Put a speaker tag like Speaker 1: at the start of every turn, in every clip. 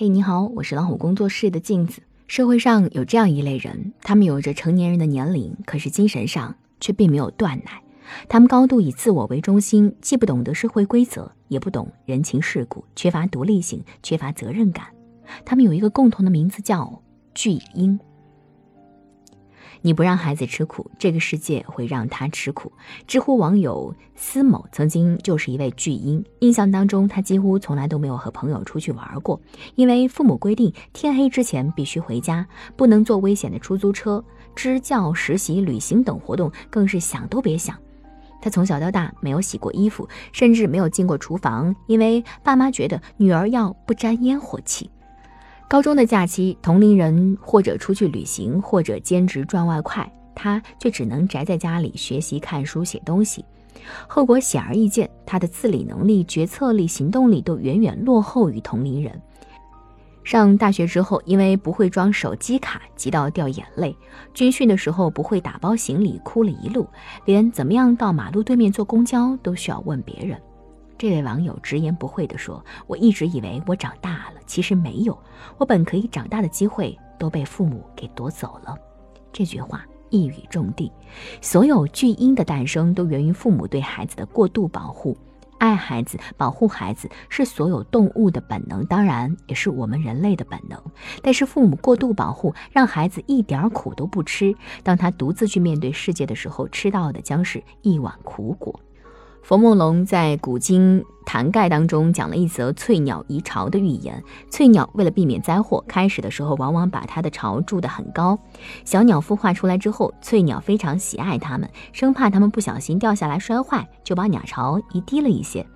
Speaker 1: 嘿，你好，我是老虎工作室的镜子。社会上有这样一类人，他们有着成年人的年龄，可是精神上却并没有断奶。他们高度以自我为中心，既不懂得社会规则，也不懂人情世故，缺乏独立性，缺乏责任感。他们有一个共同的名字，叫巨婴。你不让孩子吃苦，这个世界会让他吃苦。知乎网友司某曾经就是一位巨婴，印象当中他几乎从来都没有和朋友出去玩过，因为父母规定天黑之前必须回家，不能坐危险的出租车。支教、实习、旅行等活动更是想都别想。他从小到大没有洗过衣服，甚至没有进过厨房，因为爸妈觉得女儿要不沾烟火气。高中的假期，同龄人或者出去旅行，或者兼职赚外快，他却只能宅在家里学习、看书、写东西。后果显而易见，他的自理能力、决策力、行动力都远远落后于同龄人。上大学之后，因为不会装手机卡，急到掉眼泪；军训的时候不会打包行李，哭了一路，连怎么样到马路对面坐公交都需要问别人。这位网友直言不讳地说：“我一直以为我长大了，其实没有。我本可以长大的机会都被父母给夺走了。”这句话一语中的，所有巨婴的诞生都源于父母对孩子的过度保护。爱孩子、保护孩子是所有动物的本能，当然也是我们人类的本能。但是父母过度保护，让孩子一点苦都不吃，当他独自去面对世界的时候，吃到的将是一碗苦果。冯梦龙在《古今谈概》当中讲了一则翠鸟移巢的寓言。翠鸟为了避免灾祸，开始的时候往往把它的巢筑得很高。小鸟孵化出来之后，翠鸟非常喜爱它们，生怕它们不小心掉下来摔坏，就把鸟巢移低了一些。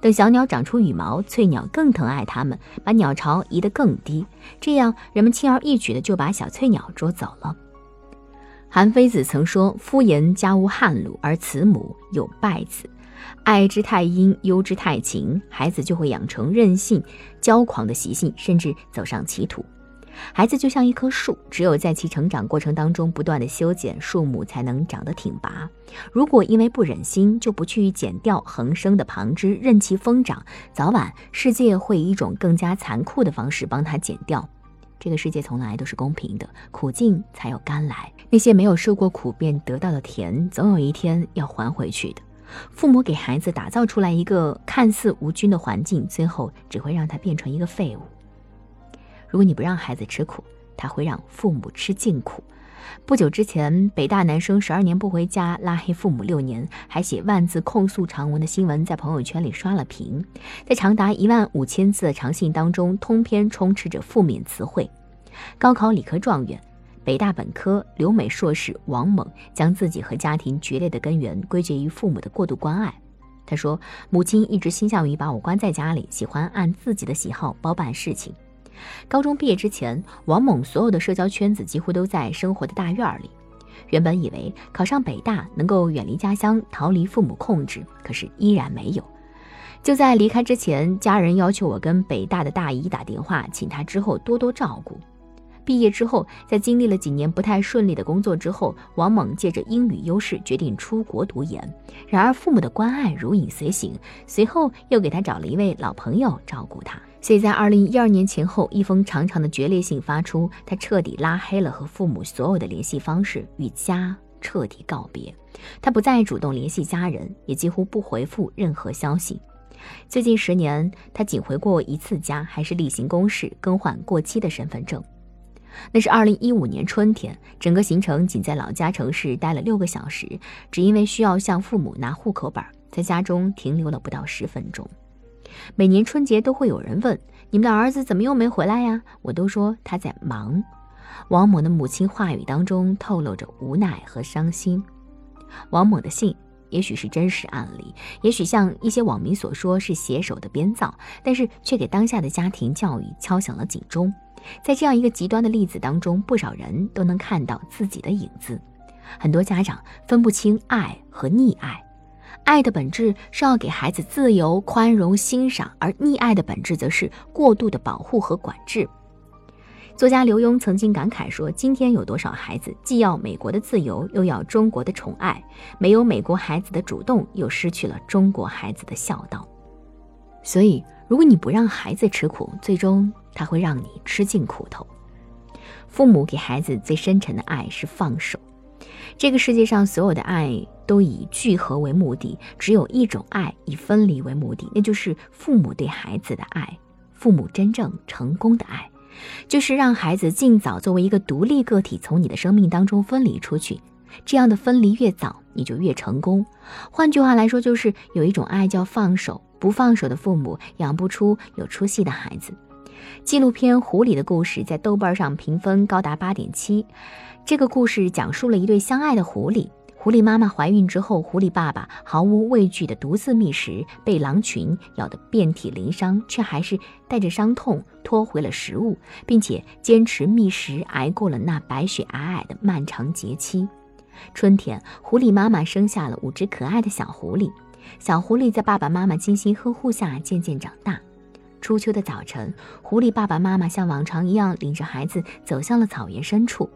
Speaker 1: 等小鸟长出羽毛，翠鸟更疼爱它们，把鸟巢移得更低。这样，人们轻而易举的就把小翠鸟捉走了。韩非子曾说：“夫言家无汉禄，而慈母有败子。”爱之太阴，忧之太晴，孩子就会养成任性、骄狂的习性，甚至走上歧途。孩子就像一棵树，只有在其成长过程当中不断的修剪，树木才能长得挺拔。如果因为不忍心就不去剪掉横生的旁枝，任其疯长，早晚世界会以一种更加残酷的方式帮他剪掉。这个世界从来都是公平的，苦尽才有甘来。那些没有受过苦便得到的甜，总有一天要还回去的。父母给孩子打造出来一个看似无菌的环境，最后只会让他变成一个废物。如果你不让孩子吃苦，他会让父母吃尽苦。不久之前，北大男生十二年不回家，拉黑父母六年，还写万字控诉长文的新闻，在朋友圈里刷了屏。在长达一万五千字的长信当中，通篇充斥着负面词汇。高考理科状元。北大本科留美硕士王猛将自己和家庭决裂的根源归结于父母的过度关爱。他说：“母亲一直倾向于把我关在家里，喜欢按自己的喜好包办事情。”高中毕业之前，王猛所有的社交圈子几乎都在生活的大院里。原本以为考上北大能够远离家乡，逃离父母控制，可是依然没有。就在离开之前，家人要求我跟北大的大姨打电话，请她之后多多照顾。毕业之后，在经历了几年不太顺利的工作之后，王猛借着英语优势决定出国读研。然而父母的关爱如影随形，随后又给他找了一位老朋友照顾他。所以在二零一二年前后，一封长长的决裂信发出，他彻底拉黑了和父母所有的联系方式，与家彻底告别。他不再主动联系家人，也几乎不回复任何消息。最近十年，他仅回过一次家，还是例行公事更换过期的身份证。那是二零一五年春天，整个行程仅在老家城市待了六个小时，只因为需要向父母拿户口本，在家中停留了不到十分钟。每年春节都会有人问：“你们的儿子怎么又没回来呀？”我都说他在忙。王某的母亲话语当中透露着无奈和伤心。王某的信也许是真实案例，也许像一些网民所说是写手的编造，但是却给当下的家庭教育敲响了警钟。在这样一个极端的例子当中，不少人都能看到自己的影子。很多家长分不清爱和溺爱，爱的本质是要给孩子自由、宽容、欣赏，而溺爱的本质则是过度的保护和管制。作家刘墉曾经感慨说：“今天有多少孩子既要美国的自由，又要中国的宠爱，没有美国孩子的主动，又失去了中国孩子的孝道。”所以，如果你不让孩子吃苦，最终。他会让你吃尽苦头。父母给孩子最深沉的爱是放手。这个世界上所有的爱都以聚合为目的，只有一种爱以分离为目的，那就是父母对孩子的爱。父母真正成功的爱，就是让孩子尽早作为一个独立个体从你的生命当中分离出去。这样的分离越早，你就越成功。换句话来说，就是有一种爱叫放手，不放手的父母养不出有出息的孩子。纪录片《狐狸的故事》在豆瓣上评分高达八点七。这个故事讲述了一对相爱的狐狸。狐狸妈妈怀孕之后，狐狸爸爸毫无畏惧地独自觅食，被狼群咬得遍体鳞伤，却还是带着伤痛拖回了食物，并且坚持觅食，挨过了那白雪皑皑的漫长节期。春天，狐狸妈妈生下了五只可爱的小狐狸。小狐狸在爸爸妈妈精心呵护下渐渐长大。初秋的早晨，狐狸爸爸妈妈像往常一样领着孩子走向了草原深处，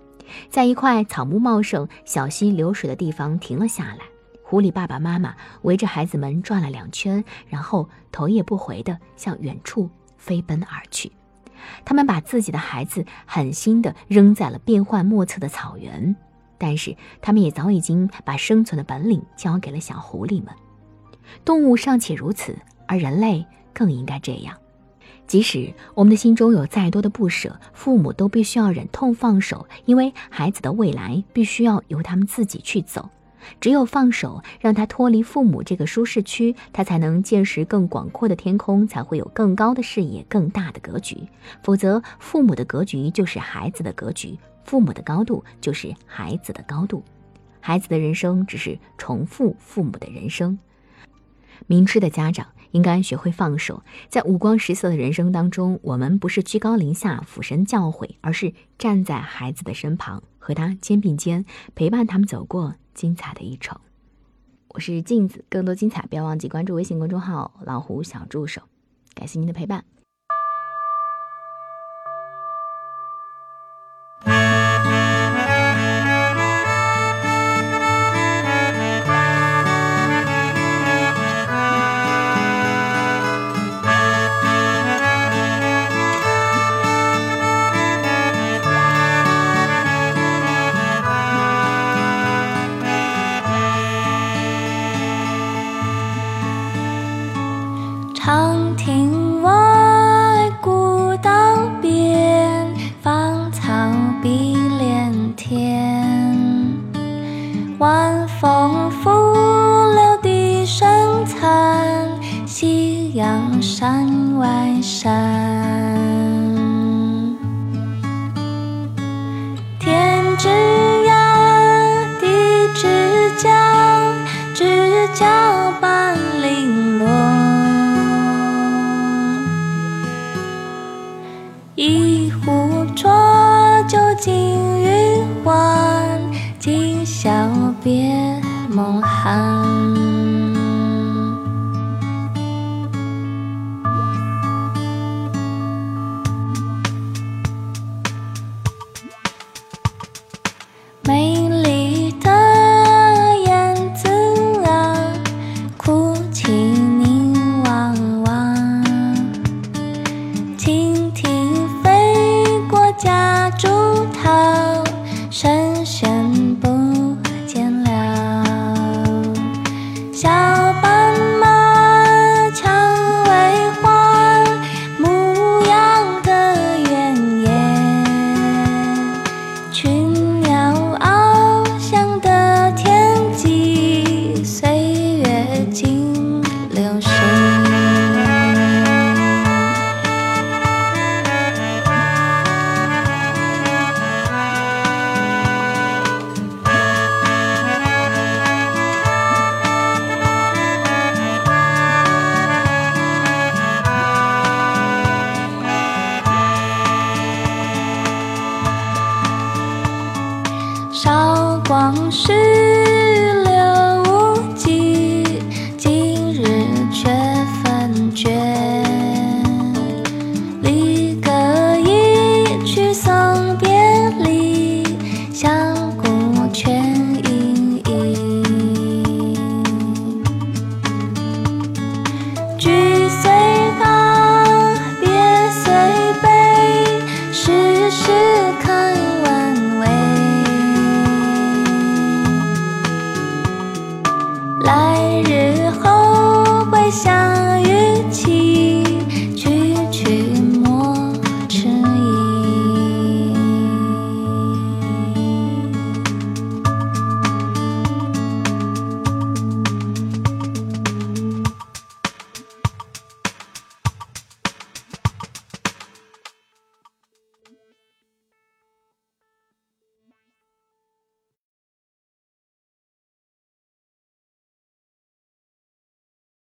Speaker 1: 在一块草木茂盛、小溪流水的地方停了下来。狐狸爸爸妈妈围着孩子们转了两圈，然后头也不回地向远处飞奔而去。他们把自己的孩子狠心地扔在了变幻莫测的草原，但是他们也早已经把生存的本领交给了小狐狸们。动物尚且如此，而人类更应该这样。即使我们的心中有再多的不舍，父母都必须要忍痛放手，因为孩子的未来必须要由他们自己去走。只有放手，让他脱离父母这个舒适区，他才能见识更广阔的天空，才会有更高的视野、更大的格局。否则，父母的格局就是孩子的格局，父母的高度就是孩子的高度，孩子的人生只是重复父母的人生。明智的家长。应该学会放手，在五光十色的人生当中，我们不是居高临下俯身教诲，而是站在孩子的身旁，和他肩并肩，陪伴他们走过精彩的一程。我是镜子，更多精彩不要忘记关注微信公众号“老虎小助手”。感谢您的陪伴。
Speaker 2: 长亭小别梦寒。